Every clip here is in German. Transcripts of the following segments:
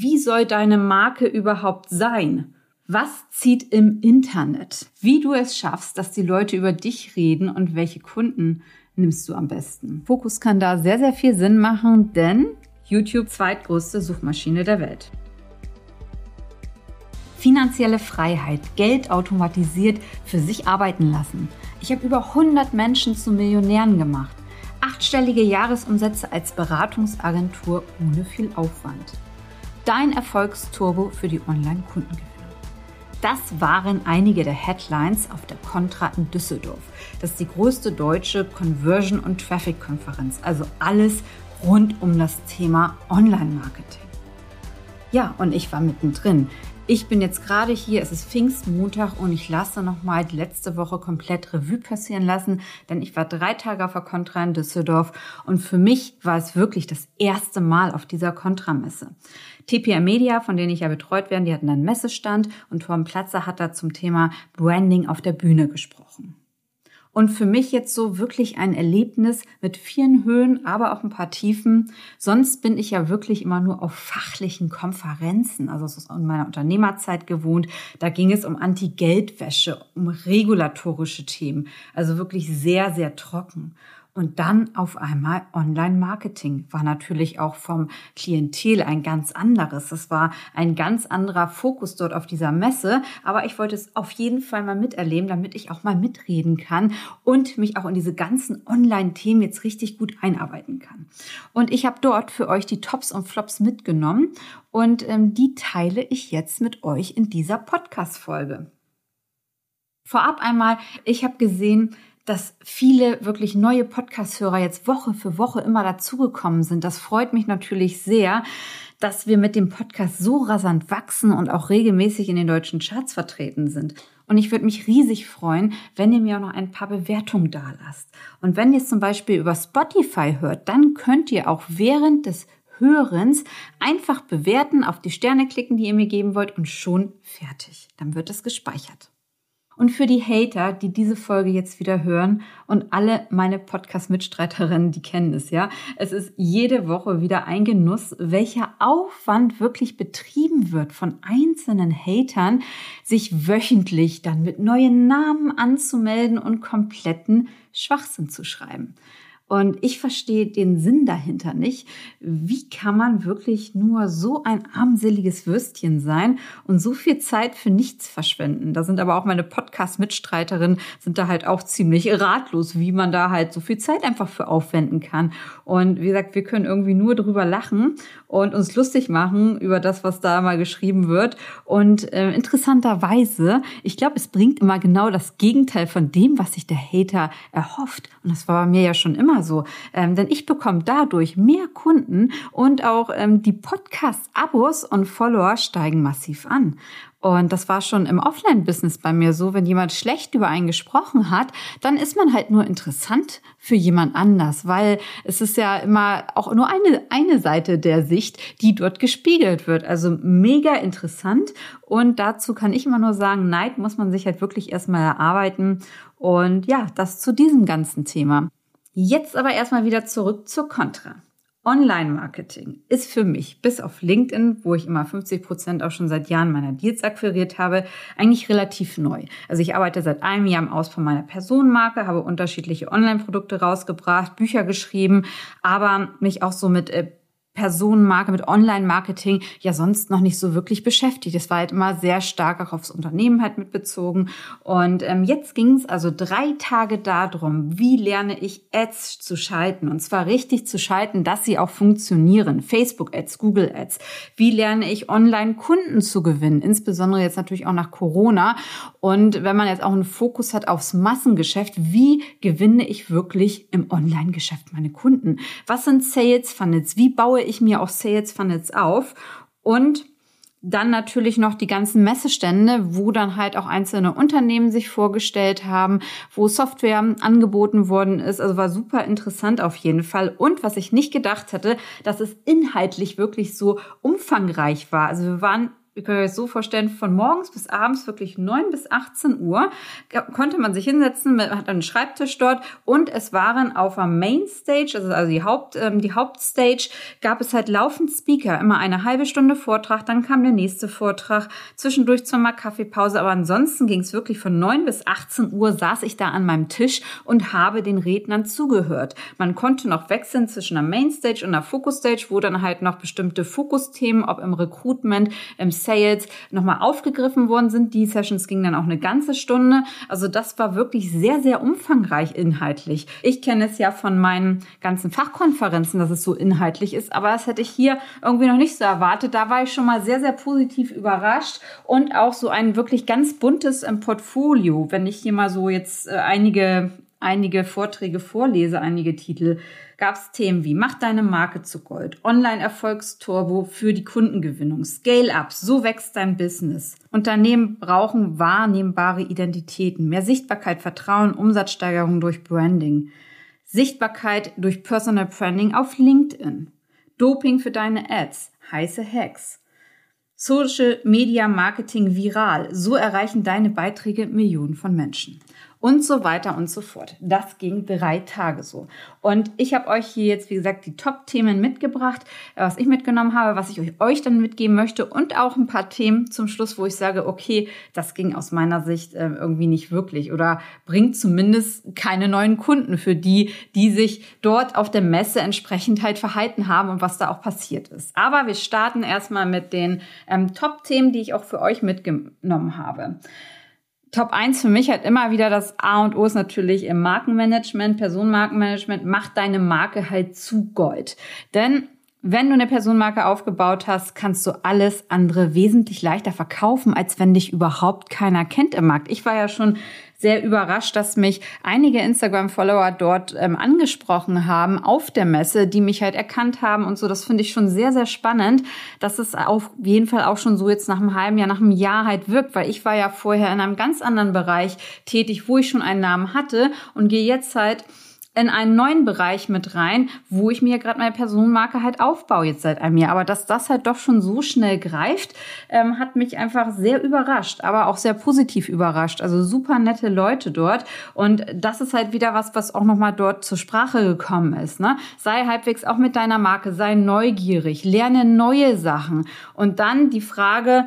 Wie soll deine Marke überhaupt sein? Was zieht im Internet? Wie du es schaffst, dass die Leute über dich reden und welche Kunden nimmst du am besten? Fokus kann da sehr, sehr viel Sinn machen, denn YouTube zweitgrößte Suchmaschine der Welt. Finanzielle Freiheit, Geld automatisiert für sich arbeiten lassen. Ich habe über 100 Menschen zu Millionären gemacht. Achtstellige Jahresumsätze als Beratungsagentur ohne viel Aufwand. Dein Erfolgsturbo für die Online-Kundengewinnung. Das waren einige der Headlines auf der Contra in Düsseldorf. Das ist die größte deutsche Conversion- und Traffic-Konferenz, also alles rund um das Thema Online-Marketing. Ja, und ich war mittendrin. Ich bin jetzt gerade hier, es ist Pfingstmontag und ich lasse nochmal die letzte Woche komplett Revue passieren lassen, denn ich war drei Tage auf der Contra in Düsseldorf und für mich war es wirklich das erste Mal auf dieser Contra-Messe. TPR Media, von denen ich ja betreut werde, die hatten einen Messestand und Torben Platzer hat da zum Thema Branding auf der Bühne gesprochen. Und für mich jetzt so wirklich ein Erlebnis mit vielen Höhen, aber auch ein paar Tiefen. Sonst bin ich ja wirklich immer nur auf fachlichen Konferenzen, also es ist in meiner Unternehmerzeit gewohnt. Da ging es um Anti-Geldwäsche, um regulatorische Themen. Also wirklich sehr, sehr trocken. Und dann auf einmal Online-Marketing war natürlich auch vom Klientel ein ganz anderes. Es war ein ganz anderer Fokus dort auf dieser Messe. Aber ich wollte es auf jeden Fall mal miterleben, damit ich auch mal mitreden kann und mich auch in diese ganzen Online-Themen jetzt richtig gut einarbeiten kann. Und ich habe dort für euch die Tops und Flops mitgenommen und ähm, die teile ich jetzt mit euch in dieser Podcast-Folge. Vorab einmal, ich habe gesehen, dass viele wirklich neue Podcast-Hörer jetzt Woche für Woche immer dazugekommen sind. Das freut mich natürlich sehr, dass wir mit dem Podcast so rasant wachsen und auch regelmäßig in den deutschen Charts vertreten sind. Und ich würde mich riesig freuen, wenn ihr mir auch noch ein paar Bewertungen da lasst. Und wenn ihr es zum Beispiel über Spotify hört, dann könnt ihr auch während des Hörens einfach bewerten, auf die Sterne klicken, die ihr mir geben wollt und schon fertig. Dann wird es gespeichert. Und für die Hater, die diese Folge jetzt wieder hören und alle meine Podcast-Mitstreiterinnen, die kennen es ja, es ist jede Woche wieder ein Genuss, welcher Aufwand wirklich betrieben wird von einzelnen Hatern, sich wöchentlich dann mit neuen Namen anzumelden und kompletten Schwachsinn zu schreiben. Und ich verstehe den Sinn dahinter nicht. Wie kann man wirklich nur so ein armseliges Würstchen sein und so viel Zeit für nichts verschwenden? Da sind aber auch meine Podcast-Mitstreiterinnen sind da halt auch ziemlich ratlos, wie man da halt so viel Zeit einfach für aufwenden kann. Und wie gesagt, wir können irgendwie nur drüber lachen und uns lustig machen über das, was da mal geschrieben wird. Und äh, interessanterweise, ich glaube, es bringt immer genau das Gegenteil von dem, was sich der Hater erhofft. Und das war bei mir ja schon immer so. Ähm, denn ich bekomme dadurch mehr Kunden und auch ähm, die Podcast-Abos und Follower steigen massiv an. Und das war schon im Offline-Business bei mir so, wenn jemand schlecht über einen gesprochen hat, dann ist man halt nur interessant für jemand anders, weil es ist ja immer auch nur eine, eine Seite der Sicht, die dort gespiegelt wird. Also mega interessant. Und dazu kann ich immer nur sagen, Neid muss man sich halt wirklich erstmal erarbeiten. Und ja, das zu diesem ganzen Thema. Jetzt aber erstmal wieder zurück zur Contra. Online-Marketing ist für mich, bis auf LinkedIn, wo ich immer 50 Prozent auch schon seit Jahren meiner Deals akquiriert habe, eigentlich relativ neu. Also ich arbeite seit einem Jahr im Ausbau meiner Personenmarke, habe unterschiedliche Online-Produkte rausgebracht, Bücher geschrieben, aber mich auch so mit äh, Personenmarke, mit Online-Marketing ja sonst noch nicht so wirklich beschäftigt. Es war halt immer sehr stark auch aufs Unternehmen halt mitbezogen. Und ähm, jetzt ging es also drei Tage darum, wie lerne ich Ads zu schalten. Und zwar richtig zu schalten, dass sie auch funktionieren. Facebook-Ads, Google-Ads. Wie lerne ich Online-Kunden zu gewinnen? Insbesondere jetzt natürlich auch nach Corona. Und wenn man jetzt auch einen Fokus hat aufs Massengeschäft, wie gewinne ich wirklich im Online-Geschäft meine Kunden? Was sind Sales Funnels? Wie baue ich mir auch Sales Funnels auf und dann natürlich noch die ganzen Messestände, wo dann halt auch einzelne Unternehmen sich vorgestellt haben, wo Software angeboten worden ist. Also war super interessant auf jeden Fall. Und was ich nicht gedacht hätte, dass es inhaltlich wirklich so umfangreich war. Also wir waren ihr könnt euch so vorstellen, von morgens bis abends wirklich 9 bis 18 Uhr konnte man sich hinsetzen, hat einen Schreibtisch dort und es waren auf der Mainstage, also, also die, Haupt, ähm, die Hauptstage, gab es halt laufend Speaker, immer eine halbe Stunde Vortrag, dann kam der nächste Vortrag, zwischendurch zwar Kaffeepause, aber ansonsten ging es wirklich von 9 bis 18 Uhr saß ich da an meinem Tisch und habe den Rednern zugehört. Man konnte noch wechseln zwischen der Mainstage und der Fokusstage, wo dann halt noch bestimmte Fokusthemen, ob im Recruitment, im Sales nochmal aufgegriffen worden sind. Die Sessions gingen dann auch eine ganze Stunde. Also das war wirklich sehr, sehr umfangreich inhaltlich. Ich kenne es ja von meinen ganzen Fachkonferenzen, dass es so inhaltlich ist, aber das hätte ich hier irgendwie noch nicht so erwartet. Da war ich schon mal sehr, sehr positiv überrascht und auch so ein wirklich ganz buntes ähm, Portfolio. Wenn ich hier mal so jetzt äh, einige einige Vorträge vorlese, einige Titel, gab es Themen wie Mach deine Marke zu Gold, Online-Erfolgsturbo für die Kundengewinnung, Scale-Up, so wächst dein Business. Unternehmen brauchen wahrnehmbare Identitäten, mehr Sichtbarkeit, Vertrauen, Umsatzsteigerung durch Branding, Sichtbarkeit durch Personal Branding auf LinkedIn, Doping für deine Ads, heiße Hacks. Social Media Marketing viral. So erreichen deine Beiträge Millionen von Menschen und so weiter und so fort. Das ging drei Tage so. Und ich habe euch hier jetzt, wie gesagt, die Top-Themen mitgebracht, äh, was ich mitgenommen habe, was ich euch dann mitgeben möchte und auch ein paar Themen zum Schluss, wo ich sage, okay, das ging aus meiner Sicht äh, irgendwie nicht wirklich oder bringt zumindest keine neuen Kunden für die, die sich dort auf der Messe entsprechend halt verhalten haben und was da auch passiert ist. Aber wir starten erstmal mit den ähm, Top-Themen, die ich auch für euch mitgenommen habe. Top 1 für mich halt immer wieder das A und O ist natürlich im Markenmanagement, Personenmarkenmanagement, macht deine Marke halt zu Gold. Denn wenn du eine Personenmarke aufgebaut hast, kannst du alles andere wesentlich leichter verkaufen, als wenn dich überhaupt keiner kennt im Markt. Ich war ja schon sehr überrascht, dass mich einige Instagram-Follower dort ähm, angesprochen haben auf der Messe, die mich halt erkannt haben und so. Das finde ich schon sehr, sehr spannend, dass es auf jeden Fall auch schon so jetzt nach einem halben Jahr, nach einem Jahr halt wirkt, weil ich war ja vorher in einem ganz anderen Bereich tätig, wo ich schon einen Namen hatte und gehe jetzt halt in einen neuen Bereich mit rein, wo ich mir gerade meine Personenmarke halt aufbaue jetzt seit einem Jahr. Aber dass das halt doch schon so schnell greift, ähm, hat mich einfach sehr überrascht, aber auch sehr positiv überrascht. Also super nette Leute dort. Und das ist halt wieder was, was auch nochmal dort zur Sprache gekommen ist. Ne? Sei halbwegs auch mit deiner Marke, sei neugierig, lerne neue Sachen. Und dann die Frage,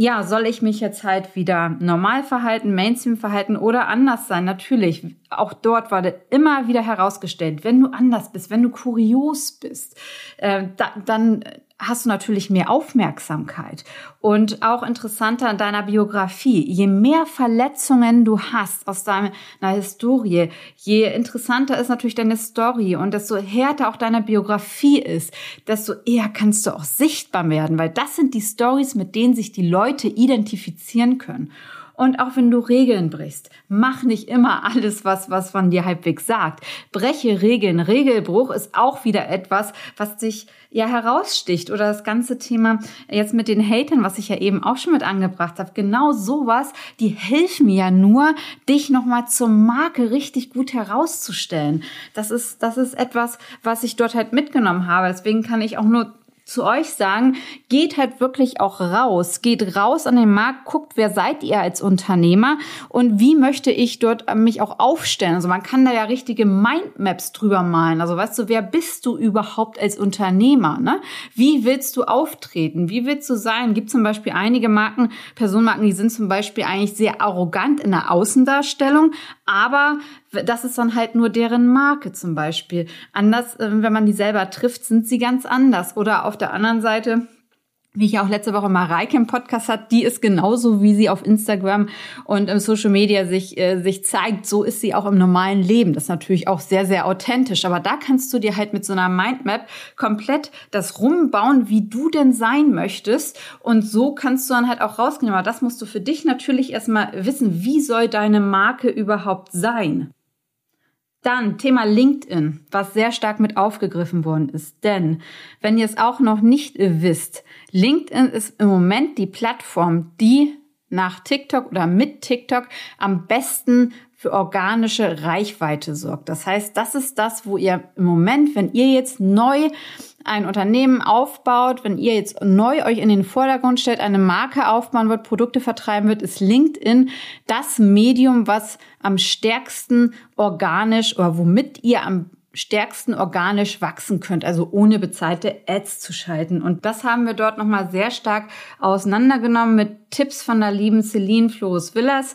ja, soll ich mich jetzt halt wieder normal verhalten, Mainstream verhalten oder anders sein? Natürlich, auch dort wurde immer wieder herausgestellt, wenn du anders bist, wenn du kurios bist, äh, da, dann hast du natürlich mehr Aufmerksamkeit. Und auch interessanter in deiner Biografie, je mehr Verletzungen du hast aus deiner Historie, je interessanter ist natürlich deine Story und desto härter auch deine Biografie ist, desto eher kannst du auch sichtbar werden, weil das sind die Stories, mit denen sich die Leute identifizieren können. Und auch wenn du Regeln brichst, mach nicht immer alles, was, was von dir halbwegs sagt. Breche Regeln. Regelbruch ist auch wieder etwas, was dich ja heraussticht. Oder das ganze Thema jetzt mit den Hatern, was ich ja eben auch schon mit angebracht habe. Genau sowas, die helfen mir ja nur, dich nochmal zur Marke richtig gut herauszustellen. Das ist, das ist etwas, was ich dort halt mitgenommen habe. Deswegen kann ich auch nur zu euch sagen, geht halt wirklich auch raus, geht raus an den Markt, guckt, wer seid ihr als Unternehmer und wie möchte ich dort äh, mich auch aufstellen. Also man kann da ja richtige Mindmaps drüber malen. Also weißt du, wer bist du überhaupt als Unternehmer? Ne? Wie willst du auftreten? Wie willst du sein? Gibt zum Beispiel einige Marken, Personenmarken, die sind zum Beispiel eigentlich sehr arrogant in der Außendarstellung, aber das ist dann halt nur deren Marke zum Beispiel. Anders, äh, wenn man die selber trifft, sind sie ganz anders. Oder auf der anderen Seite, wie ich auch letzte Woche Mareike im Podcast hat, die ist genauso, wie sie auf Instagram und im Social Media sich, äh, sich zeigt, so ist sie auch im normalen Leben. Das ist natürlich auch sehr, sehr authentisch. Aber da kannst du dir halt mit so einer Mindmap komplett das rumbauen, wie du denn sein möchtest. Und so kannst du dann halt auch rausgehen. Aber das musst du für dich natürlich erstmal wissen, wie soll deine Marke überhaupt sein? Dann Thema LinkedIn, was sehr stark mit aufgegriffen worden ist. Denn wenn ihr es auch noch nicht wisst, LinkedIn ist im Moment die Plattform, die nach TikTok oder mit TikTok am besten für organische Reichweite sorgt. Das heißt, das ist das, wo ihr im Moment, wenn ihr jetzt neu ein Unternehmen aufbaut, wenn ihr jetzt neu euch in den Vordergrund stellt, eine Marke aufbauen wird, Produkte vertreiben wird, ist LinkedIn das Medium, was am stärksten organisch oder womit ihr am stärksten organisch wachsen könnt, also ohne bezahlte Ads zu schalten. Und das haben wir dort nochmal sehr stark auseinandergenommen mit Tipps von der lieben Celine Flores Villas.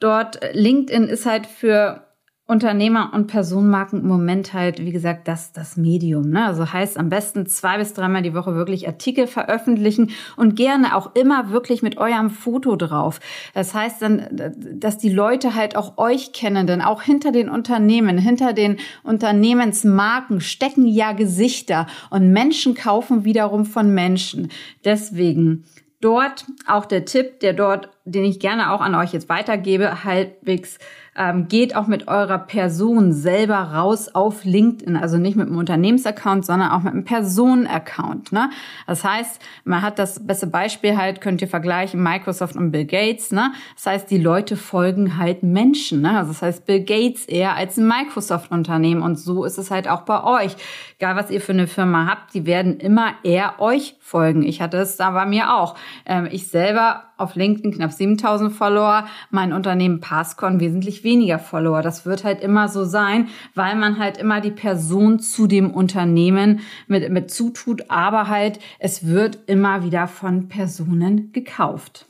Dort LinkedIn ist halt für Unternehmer und Personenmarken im Moment halt, wie gesagt, das, das Medium. Ne? Also heißt am besten zwei bis dreimal die Woche wirklich Artikel veröffentlichen und gerne auch immer wirklich mit eurem Foto drauf. Das heißt dann, dass die Leute halt auch euch kennen, denn auch hinter den Unternehmen, hinter den Unternehmensmarken stecken ja Gesichter und Menschen kaufen wiederum von Menschen. Deswegen dort auch der Tipp, der dort, den ich gerne auch an euch jetzt weitergebe, halbwegs ähm, geht auch mit eurer Person selber raus auf LinkedIn. Also nicht mit einem Unternehmensaccount, sondern auch mit einem Personenaccount. Ne? Das heißt, man hat das beste Beispiel halt, könnt ihr vergleichen, Microsoft und Bill Gates. Ne? Das heißt, die Leute folgen halt Menschen. Ne? Also das heißt, Bill Gates eher als ein Microsoft-Unternehmen. Und so ist es halt auch bei euch. Egal, was ihr für eine Firma habt, die werden immer eher euch folgen. Ich hatte es da bei mir auch. Ähm, ich selber auf LinkedIn knapp 7000 Follower, mein Unternehmen Passcon wesentlich weniger Follower. Das wird halt immer so sein, weil man halt immer die Person zu dem Unternehmen mit, mit zutut, aber halt es wird immer wieder von Personen gekauft.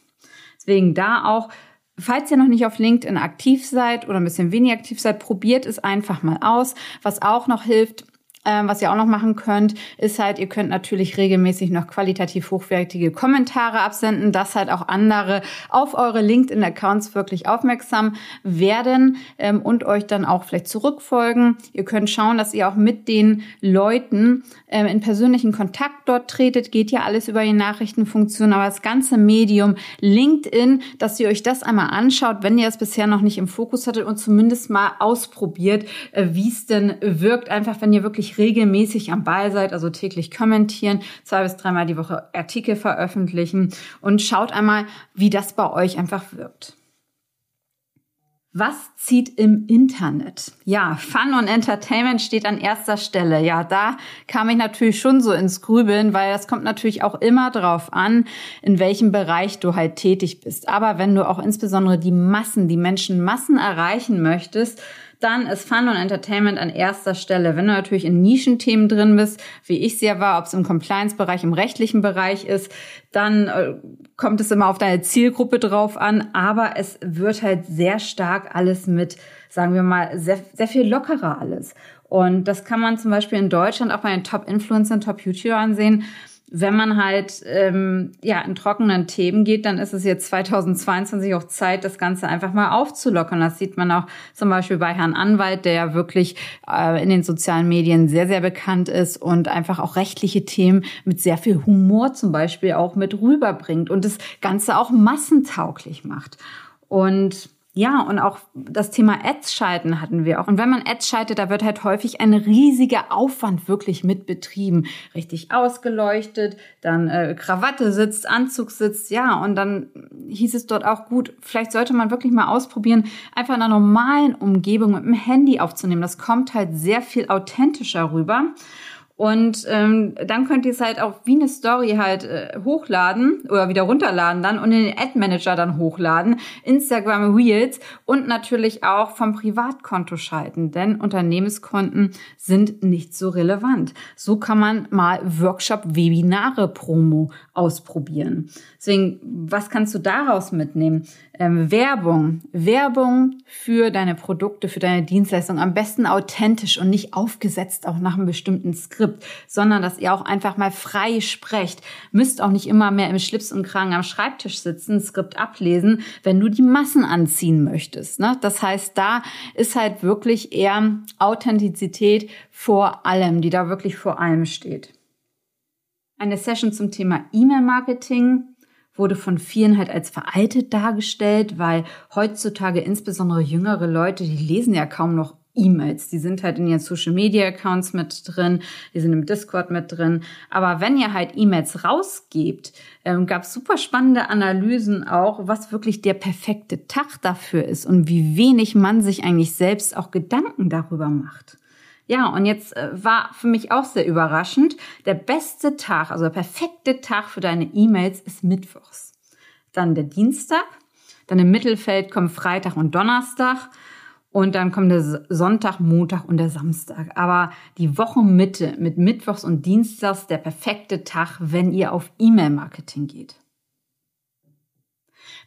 Deswegen da auch Falls ihr noch nicht auf LinkedIn aktiv seid oder ein bisschen weniger aktiv seid, probiert es einfach mal aus. Was auch noch hilft, ähm, was ihr auch noch machen könnt, ist halt, ihr könnt natürlich regelmäßig noch qualitativ hochwertige Kommentare absenden, dass halt auch andere auf eure LinkedIn-Accounts wirklich aufmerksam werden ähm, und euch dann auch vielleicht zurückfolgen. Ihr könnt schauen, dass ihr auch mit den Leuten ähm, in persönlichen Kontakt dort tretet. Geht ja alles über die Nachrichtenfunktion, aber das ganze Medium LinkedIn, dass ihr euch das einmal anschaut, wenn ihr es bisher noch nicht im Fokus hattet und zumindest mal ausprobiert, äh, wie es denn wirkt, einfach wenn ihr wirklich wirklich regelmäßig am Ball seid, also täglich kommentieren, zwei bis dreimal die Woche Artikel veröffentlichen und schaut einmal, wie das bei euch einfach wirkt. Was zieht im Internet? Ja, Fun und Entertainment steht an erster Stelle. Ja, da kam ich natürlich schon so ins Grübeln, weil das kommt natürlich auch immer drauf an, in welchem Bereich du halt tätig bist. Aber wenn du auch insbesondere die Massen, die Menschen Massen erreichen möchtest, dann ist Fun und Entertainment an erster Stelle. Wenn du natürlich in Nischenthemen drin bist, wie ich es ja war, ob es im Compliance-Bereich, im rechtlichen Bereich ist, dann äh, kommt es immer auf deine Zielgruppe drauf an. Aber es wird halt sehr stark alles mit, sagen wir mal, sehr, sehr viel lockerer alles. Und das kann man zum Beispiel in Deutschland auch bei den Top-Influencern, Top-YouTubern sehen wenn man halt ähm, ja in trockenen Themen geht, dann ist es jetzt 2022 auch Zeit, das Ganze einfach mal aufzulockern. Das sieht man auch zum Beispiel bei Herrn Anwalt, der ja wirklich äh, in den sozialen Medien sehr, sehr bekannt ist und einfach auch rechtliche Themen mit sehr viel Humor zum Beispiel auch mit rüberbringt und das Ganze auch massentauglich macht. Und ja, und auch das Thema Ads schalten hatten wir auch. Und wenn man Ads schaltet, da wird halt häufig ein riesiger Aufwand wirklich mit betrieben. Richtig ausgeleuchtet, dann äh, Krawatte sitzt, Anzug sitzt, ja. Und dann hieß es dort auch gut, vielleicht sollte man wirklich mal ausprobieren, einfach in einer normalen Umgebung mit dem Handy aufzunehmen. Das kommt halt sehr viel authentischer rüber. Und ähm, dann könnt ihr es halt auch wie eine Story halt äh, hochladen oder wieder runterladen dann und in den Ad Manager dann hochladen, Instagram Reels und natürlich auch vom Privatkonto schalten, denn Unternehmenskonten sind nicht so relevant. So kann man mal Workshop Webinare Promo ausprobieren. Deswegen, was kannst du daraus mitnehmen? Ähm, Werbung. Werbung für deine Produkte, für deine Dienstleistung. Am besten authentisch und nicht aufgesetzt auch nach einem bestimmten Skript, sondern dass ihr auch einfach mal frei sprecht. Müsst auch nicht immer mehr im Schlips und Kragen am Schreibtisch sitzen, Skript ablesen, wenn du die Massen anziehen möchtest. Ne? Das heißt, da ist halt wirklich eher Authentizität vor allem, die da wirklich vor allem steht. Eine Session zum Thema E-Mail-Marketing wurde von vielen halt als veraltet dargestellt, weil heutzutage insbesondere jüngere Leute, die lesen ja kaum noch E-Mails. Die sind halt in ihren Social Media Accounts mit drin, die sind im Discord mit drin. Aber wenn ihr halt E-Mails rausgebt, ähm, gab es super spannende Analysen auch, was wirklich der perfekte Tag dafür ist und wie wenig man sich eigentlich selbst auch Gedanken darüber macht. Ja, und jetzt äh, war für mich auch sehr überraschend, der beste Tag, also der perfekte Tag für deine E-Mails ist Mittwochs. Dann der Dienstag, dann im Mittelfeld kommen Freitag und Donnerstag und dann kommt der Sonntag, Montag und der Samstag. Aber die Wochenmitte mit Mittwochs und Dienstags der perfekte Tag, wenn ihr auf E-Mail-Marketing geht.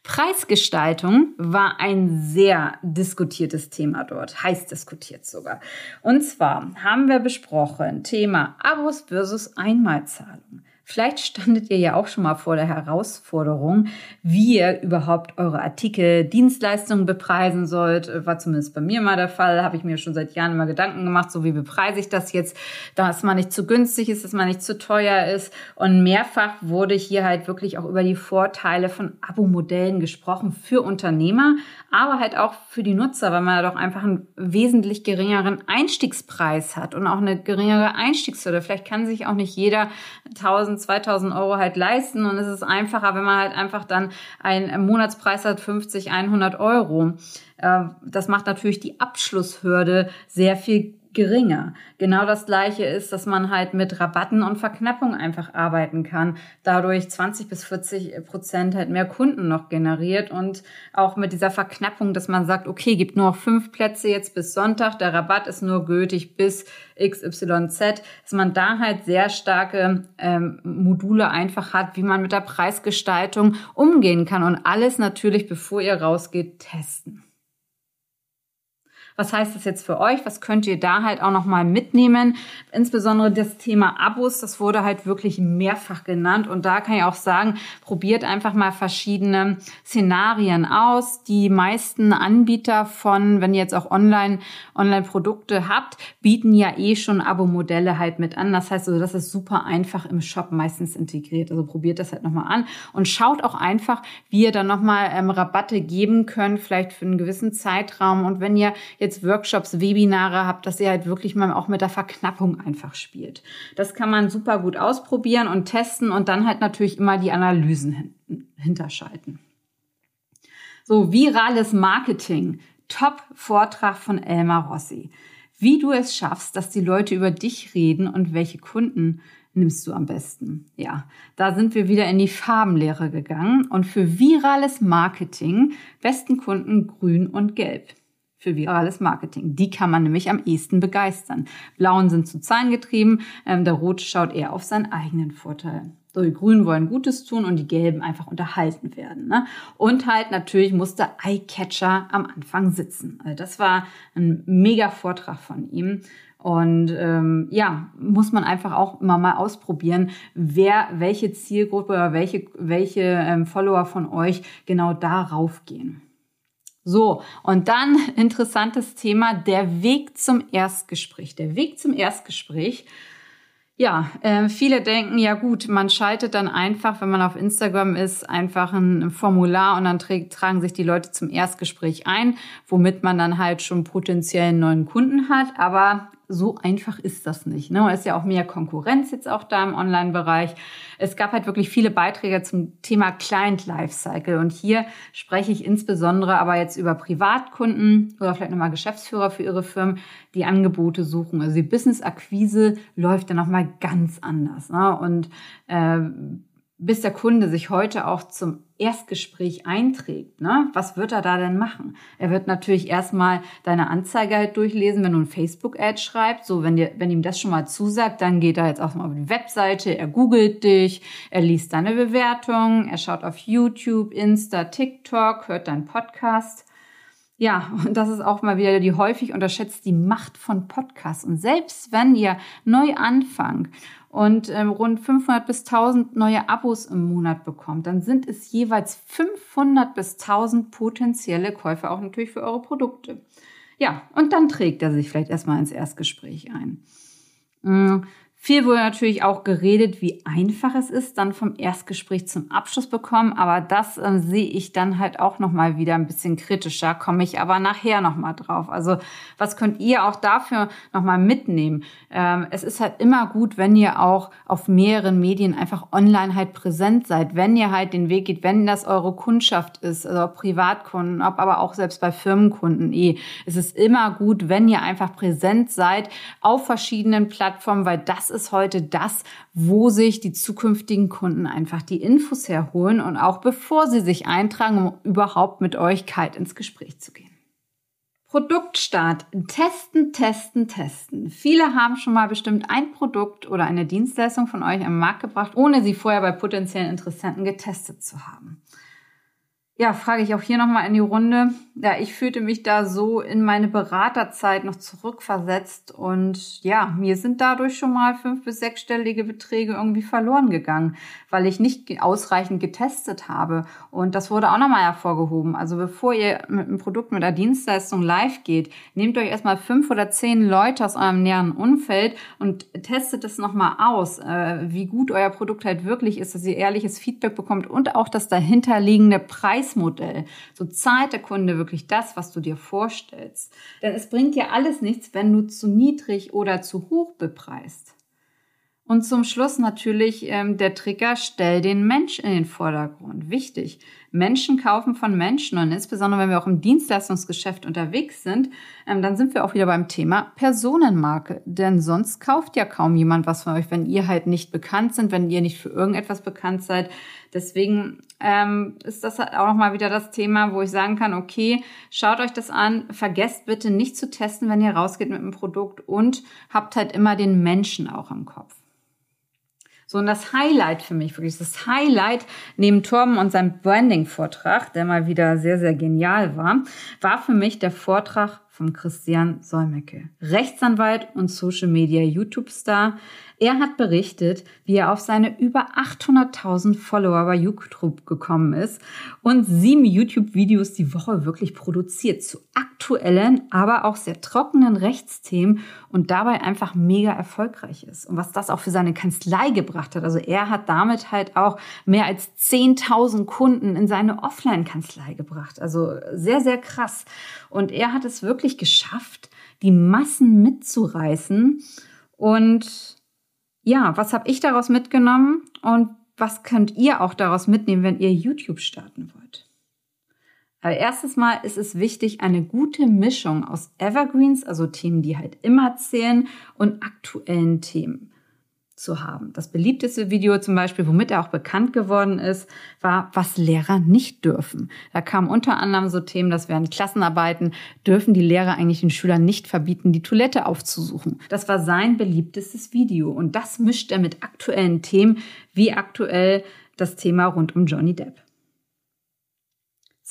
Preisgestaltung war ein sehr diskutiertes Thema dort, heiß diskutiert sogar. Und zwar haben wir besprochen Thema Abos versus Einmalzahlung. Vielleicht standet ihr ja auch schon mal vor der Herausforderung, wie ihr überhaupt eure Artikel, Dienstleistungen bepreisen sollt. War zumindest bei mir mal der Fall. Habe ich mir schon seit Jahren immer Gedanken gemacht, so wie bepreise ich das jetzt, dass man nicht zu günstig ist, dass man nicht zu teuer ist. Und mehrfach wurde hier halt wirklich auch über die Vorteile von Abo-Modellen gesprochen für Unternehmer, aber halt auch für die Nutzer, weil man doch einfach einen wesentlich geringeren Einstiegspreis hat und auch eine geringere Einstiegshürde. Vielleicht kann sich auch nicht jeder 1000 1000, 2000 Euro halt leisten und es ist einfacher, wenn man halt einfach dann einen Monatspreis hat, 50, 100 Euro. Äh, das macht natürlich die Abschlusshürde sehr viel geringer. Genau das gleiche ist, dass man halt mit Rabatten und Verknappung einfach arbeiten kann. Dadurch 20 bis 40 Prozent halt mehr Kunden noch generiert und auch mit dieser Verknappung, dass man sagt, okay, gibt nur noch fünf Plätze jetzt bis Sonntag, der Rabatt ist nur gültig bis XYZ, dass man da halt sehr starke ähm, Module einfach hat, wie man mit der Preisgestaltung umgehen kann und alles natürlich, bevor ihr rausgeht, testen. Was heißt das jetzt für euch? Was könnt ihr da halt auch nochmal mitnehmen? Insbesondere das Thema Abos, das wurde halt wirklich mehrfach genannt. Und da kann ich auch sagen, probiert einfach mal verschiedene Szenarien aus. Die meisten Anbieter von, wenn ihr jetzt auch online, Online-Produkte habt, bieten ja eh schon Abo-Modelle halt mit an. Das heißt also, das ist super einfach im Shop meistens integriert. Also probiert das halt nochmal an und schaut auch einfach, wie ihr dann nochmal ähm, Rabatte geben könnt, vielleicht für einen gewissen Zeitraum. Und wenn ihr jetzt Workshops, Webinare habt, dass ihr halt wirklich mal auch mit der Verknappung einfach spielt. Das kann man super gut ausprobieren und testen und dann halt natürlich immer die Analysen hinterschalten. So, virales Marketing. Top-Vortrag von Elmar Rossi. Wie du es schaffst, dass die Leute über dich reden und welche Kunden nimmst du am besten? Ja, da sind wir wieder in die Farbenlehre gegangen und für virales Marketing besten Kunden grün und gelb für virales Marketing. Die kann man nämlich am ehesten begeistern. Blauen sind zu Zahlen getrieben, ähm, der Rote schaut eher auf seinen eigenen Vorteil. So, die Grünen wollen Gutes tun und die Gelben einfach unterhalten werden. Ne? Und halt natürlich muss der Eyecatcher am Anfang sitzen. Also das war ein mega Vortrag von ihm. Und ähm, ja, muss man einfach auch immer mal ausprobieren, wer, welche Zielgruppe oder welche, welche ähm, Follower von euch genau darauf gehen. So, und dann interessantes Thema, der Weg zum Erstgespräch. Der Weg zum Erstgespräch. Ja, äh, viele denken, ja gut, man schaltet dann einfach, wenn man auf Instagram ist, einfach ein Formular und dann tragen sich die Leute zum Erstgespräch ein, womit man dann halt schon potenziellen neuen Kunden hat. Aber so einfach ist das nicht. Ne? Es ist ja auch mehr Konkurrenz jetzt auch da im Online-Bereich. Es gab halt wirklich viele Beiträge zum Thema Client Lifecycle. Und hier spreche ich insbesondere aber jetzt über Privatkunden oder vielleicht nochmal Geschäftsführer für ihre Firmen, die Angebote suchen. Also die Business-Akquise läuft dann nochmal ganz anders. Ne? Und äh, bis der Kunde sich heute auch zum Erstgespräch einträgt, ne, was wird er da denn machen? Er wird natürlich erstmal deine Anzeige halt durchlesen, wenn du ein Facebook-Ad schreibst. So, wenn dir, wenn ihm das schon mal zusagt, dann geht er jetzt auch mal auf die Webseite, er googelt dich, er liest deine Bewertung, er schaut auf YouTube, Insta, TikTok, hört deinen Podcast. Ja, und das ist auch mal wieder die häufig unterschätzt die Macht von Podcasts. Und selbst wenn ihr neu anfangt und ähm, rund 500 bis 1000 neue Abos im Monat bekommt, dann sind es jeweils 500 bis 1000 potenzielle Käufer auch natürlich für eure Produkte. Ja, und dann trägt er sich vielleicht erstmal ins Erstgespräch ein. Mm, Viel wurde natürlich auch geredet, wie einfach es ist, dann vom Erstgespräch zum Abschluss bekommen. Aber das äh, sehe ich dann halt auch nochmal wieder ein bisschen kritischer, komme ich aber nachher nochmal drauf. Also was könnt ihr auch dafür nochmal mitnehmen? Ähm, es ist halt immer gut, wenn ihr auch auf mehreren Medien einfach online halt präsent seid, wenn ihr halt den Weg geht, wenn das eure Kundschaft ist, also Privatkunden, ob aber auch selbst bei Firmenkunden eh. Es ist immer gut, wenn ihr einfach präsent seid auf verschiedenen Plattformen, weil das ist heute das, wo sich die zukünftigen Kunden einfach die Infos herholen und auch bevor sie sich eintragen, um überhaupt mit euch kalt ins Gespräch zu gehen. Produktstart. Testen, testen, testen. Viele haben schon mal bestimmt ein Produkt oder eine Dienstleistung von euch am Markt gebracht, ohne sie vorher bei potenziellen Interessenten getestet zu haben ja, frage ich auch hier nochmal in die Runde. Ja, ich fühlte mich da so in meine Beraterzeit noch zurückversetzt und ja, mir sind dadurch schon mal fünf- bis sechsstellige Beträge irgendwie verloren gegangen, weil ich nicht ausreichend getestet habe. Und das wurde auch nochmal hervorgehoben. Also bevor ihr mit einem Produkt, mit einer Dienstleistung live geht, nehmt euch erstmal fünf oder zehn Leute aus eurem näheren Umfeld und testet es nochmal aus, äh, wie gut euer Produkt halt wirklich ist, dass ihr ehrliches Feedback bekommt und auch das dahinterliegende Preis Preismodell. So zahlt der Kunde wirklich das, was du dir vorstellst. Denn es bringt dir alles nichts, wenn du zu niedrig oder zu hoch bepreist. Und zum Schluss natürlich ähm, der Trigger, stell den Mensch in den Vordergrund. Wichtig. Menschen kaufen von Menschen und insbesondere wenn wir auch im Dienstleistungsgeschäft unterwegs sind, ähm, dann sind wir auch wieder beim Thema Personenmarke. Denn sonst kauft ja kaum jemand was von euch, wenn ihr halt nicht bekannt sind, wenn ihr nicht für irgendetwas bekannt seid. Deswegen ähm, ist das halt auch nochmal wieder das Thema, wo ich sagen kann, okay, schaut euch das an, vergesst bitte nicht zu testen, wenn ihr rausgeht mit einem Produkt und habt halt immer den Menschen auch im Kopf. So, und das Highlight für mich, wirklich das Highlight neben Torben und seinem Branding-Vortrag, der mal wieder sehr, sehr genial war, war für mich der Vortrag von Christian Solmecke, Rechtsanwalt und Social Media YouTube-Star. Er hat berichtet, wie er auf seine über 800.000 Follower bei YouTube gekommen ist und sieben YouTube-Videos die Woche wirklich produziert zu aktuellen, aber auch sehr trockenen Rechtsthemen und dabei einfach mega erfolgreich ist. Und was das auch für seine Kanzlei gebracht hat. Also er hat damit halt auch mehr als 10.000 Kunden in seine Offline-Kanzlei gebracht. Also sehr, sehr krass. Und er hat es wirklich geschafft, die Massen mitzureißen und ja, was habe ich daraus mitgenommen und was könnt ihr auch daraus mitnehmen, wenn ihr YouTube starten wollt? Aber erstes Mal ist es wichtig, eine gute Mischung aus Evergreens, also Themen, die halt immer zählen, und aktuellen Themen zu haben. Das beliebteste Video zum Beispiel, womit er auch bekannt geworden ist, war, was Lehrer nicht dürfen. Da kamen unter anderem so Themen, dass während Klassenarbeiten dürfen die Lehrer eigentlich den Schülern nicht verbieten, die Toilette aufzusuchen. Das war sein beliebtestes Video und das mischt er mit aktuellen Themen, wie aktuell das Thema rund um Johnny Depp.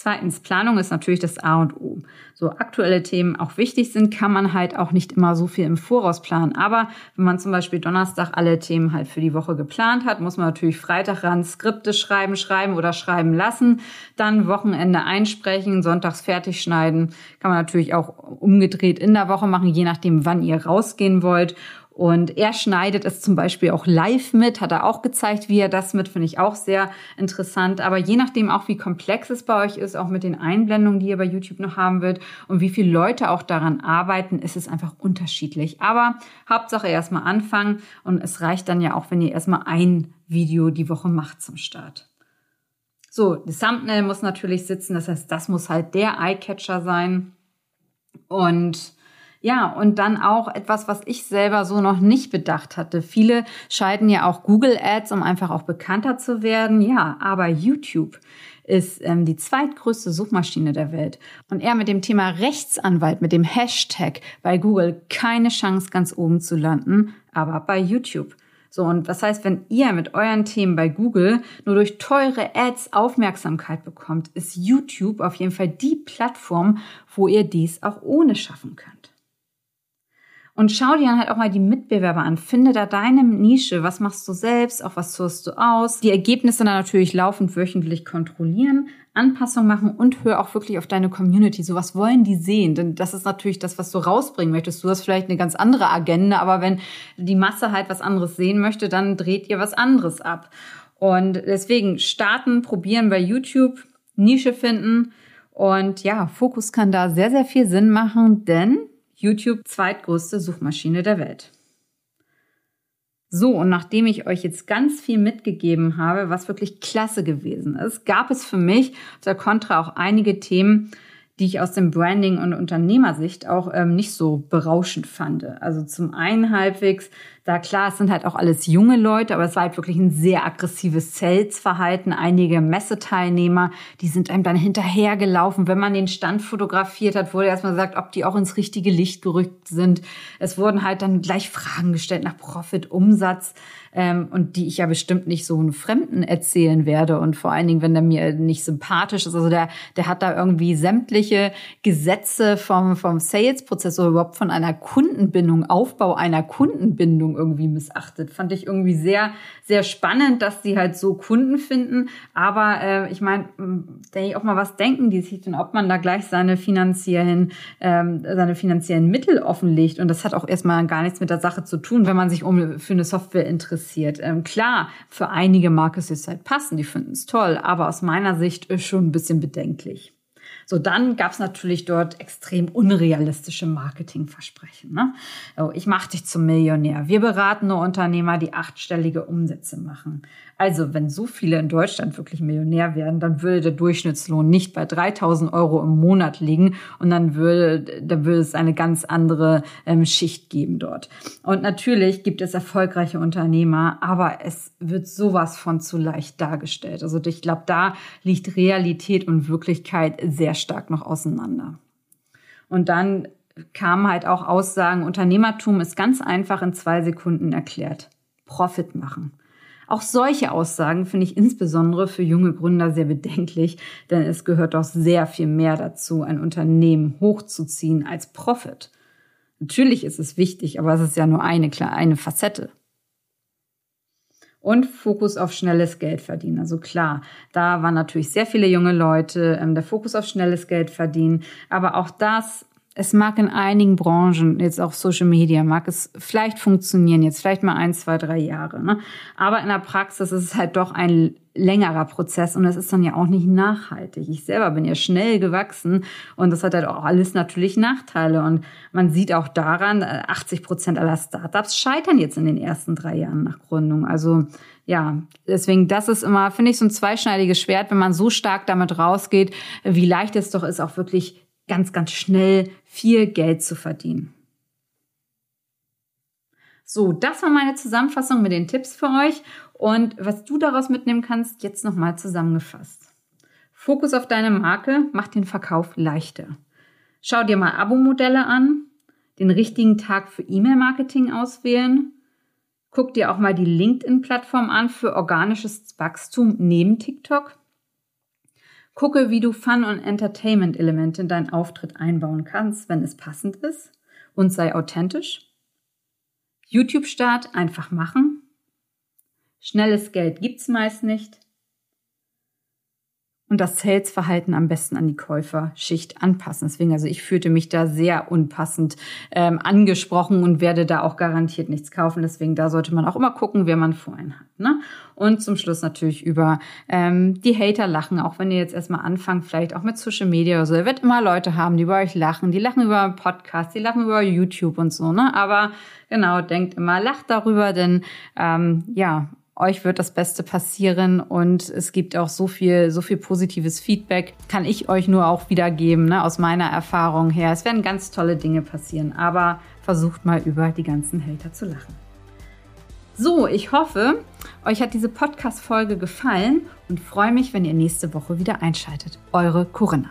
Zweitens, Planung ist natürlich das A und O. So aktuelle Themen auch wichtig sind, kann man halt auch nicht immer so viel im Voraus planen. Aber wenn man zum Beispiel Donnerstag alle Themen halt für die Woche geplant hat, muss man natürlich Freitag ran Skripte schreiben, schreiben oder schreiben lassen, dann Wochenende einsprechen, sonntags fertig schneiden. Kann man natürlich auch umgedreht in der Woche machen, je nachdem, wann ihr rausgehen wollt. Und er schneidet es zum Beispiel auch live mit, hat er auch gezeigt, wie er das mit, finde ich auch sehr interessant. Aber je nachdem auch, wie komplex es bei euch ist, auch mit den Einblendungen, die ihr bei YouTube noch haben wird und wie viele Leute auch daran arbeiten, ist es einfach unterschiedlich. Aber Hauptsache erstmal anfangen und es reicht dann ja auch, wenn ihr erstmal ein Video die Woche macht zum Start. So, das Thumbnail muss natürlich sitzen, das heißt, das muss halt der Eyecatcher sein. Und ja, und dann auch etwas, was ich selber so noch nicht bedacht hatte. Viele schalten ja auch Google Ads, um einfach auch bekannter zu werden. Ja, aber YouTube ist ähm, die zweitgrößte Suchmaschine der Welt. Und er mit dem Thema Rechtsanwalt, mit dem Hashtag bei Google keine Chance ganz oben zu landen, aber bei YouTube. So, und was heißt, wenn ihr mit euren Themen bei Google nur durch teure Ads Aufmerksamkeit bekommt, ist YouTube auf jeden Fall die Plattform, wo ihr dies auch ohne schaffen könnt. Und schau dir dann halt auch mal die Mitbewerber an. Finde da deine Nische. Was machst du selbst? Auch was tust du aus? Die Ergebnisse dann natürlich laufend wöchentlich kontrollieren, Anpassungen machen und hör auch wirklich auf deine Community. So was wollen die sehen? Denn das ist natürlich das, was du rausbringen möchtest. Du hast vielleicht eine ganz andere Agenda, aber wenn die Masse halt was anderes sehen möchte, dann dreht ihr was anderes ab. Und deswegen starten, probieren bei YouTube, Nische finden. Und ja, Fokus kann da sehr, sehr viel Sinn machen, denn YouTube zweitgrößte Suchmaschine der Welt. So, und nachdem ich euch jetzt ganz viel mitgegeben habe, was wirklich klasse gewesen ist, gab es für mich der Contra auch einige Themen, die ich aus dem Branding- und Unternehmersicht auch ähm, nicht so berauschend fand. Also zum einen halbwegs da klar, es sind halt auch alles junge Leute, aber es war halt wirklich ein sehr aggressives Sales-Verhalten. Einige Messeteilnehmer, die sind einem dann hinterhergelaufen. Wenn man den Stand fotografiert hat, wurde erstmal gesagt, ob die auch ins richtige Licht gerückt sind. Es wurden halt dann gleich Fragen gestellt nach Profit, Umsatz ähm, und die ich ja bestimmt nicht so einen Fremden erzählen werde und vor allen Dingen, wenn der mir nicht sympathisch ist. Also der, der hat da irgendwie sämtliche Gesetze vom, vom Sales-Prozess oder überhaupt von einer Kundenbindung, Aufbau einer Kundenbindung irgendwie missachtet. Fand ich irgendwie sehr, sehr spannend, dass sie halt so Kunden finden. Aber äh, ich meine, denke ich auch mal, was denken die sich denn, ob man da gleich seine finanziellen, ähm, seine finanziellen Mittel offenlegt? Und das hat auch erstmal gar nichts mit der Sache zu tun, wenn man sich um für eine Software interessiert. Ähm, klar, für einige mag es jetzt halt passen, die finden es toll, aber aus meiner Sicht schon ein bisschen bedenklich. So, dann gab es natürlich dort extrem unrealistische Marketingversprechen. Ne? Oh, ich mache dich zum Millionär. Wir beraten nur Unternehmer, die achtstellige Umsätze machen. Also, wenn so viele in Deutschland wirklich Millionär werden, dann würde der Durchschnittslohn nicht bei 3000 Euro im Monat liegen und dann würde, dann würde es eine ganz andere ähm, Schicht geben dort. Und natürlich gibt es erfolgreiche Unternehmer, aber es wird sowas von zu leicht dargestellt. Also, ich glaube, da liegt Realität und Wirklichkeit sehr stark noch auseinander. Und dann kamen halt auch Aussagen, Unternehmertum ist ganz einfach in zwei Sekunden erklärt. Profit machen. Auch solche Aussagen finde ich insbesondere für junge Gründer sehr bedenklich, denn es gehört doch sehr viel mehr dazu, ein Unternehmen hochzuziehen als Profit. Natürlich ist es wichtig, aber es ist ja nur eine, eine Facette. Und Fokus auf schnelles Geld verdienen. Also klar, da waren natürlich sehr viele junge Leute, ähm, der Fokus auf schnelles Geld verdienen. Aber auch das es mag in einigen Branchen, jetzt auch Social Media, mag es vielleicht funktionieren, jetzt vielleicht mal ein, zwei, drei Jahre. Ne? Aber in der Praxis ist es halt doch ein längerer Prozess und das ist dann ja auch nicht nachhaltig. Ich selber bin ja schnell gewachsen und das hat halt auch alles natürlich Nachteile. Und man sieht auch daran, 80 äh, Prozent aller Startups scheitern jetzt in den ersten drei Jahren nach Gründung. Also ja, deswegen, das ist immer, finde ich, so ein zweischneidiges Schwert, wenn man so stark damit rausgeht, wie leicht es doch ist, auch wirklich ganz, ganz schnell viel Geld zu verdienen. So, das war meine Zusammenfassung mit den Tipps für euch und was du daraus mitnehmen kannst, jetzt nochmal zusammengefasst. Fokus auf deine Marke macht den Verkauf leichter. Schau dir mal Abo-Modelle an, den richtigen Tag für E-Mail-Marketing auswählen. Guck dir auch mal die LinkedIn-Plattform an für organisches Wachstum neben TikTok. Gucke, wie du Fun- und Entertainment-Elemente in deinen Auftritt einbauen kannst, wenn es passend ist und sei authentisch. YouTube-Start einfach machen. Schnelles Geld gibt's meist nicht und das Sales-Verhalten am besten an die Käuferschicht anpassen. Deswegen, also ich fühlte mich da sehr unpassend ähm, angesprochen und werde da auch garantiert nichts kaufen. Deswegen, da sollte man auch immer gucken, wer man vor einen hat. Ne? Und zum Schluss natürlich über ähm, die Hater lachen, auch wenn ihr jetzt erstmal anfangt, vielleicht auch mit Social Media oder so. Ihr werdet immer Leute haben, die über euch lachen. Die lachen über Podcast, die lachen über YouTube und so. Ne? Aber genau, denkt immer, lacht darüber, denn ähm, ja, euch wird das Beste passieren und es gibt auch so viel, so viel positives Feedback. Kann ich euch nur auch wiedergeben, ne, aus meiner Erfahrung her. Es werden ganz tolle Dinge passieren, aber versucht mal über die ganzen Hater zu lachen. So, ich hoffe, euch hat diese Podcast-Folge gefallen und freue mich, wenn ihr nächste Woche wieder einschaltet. Eure Corinna.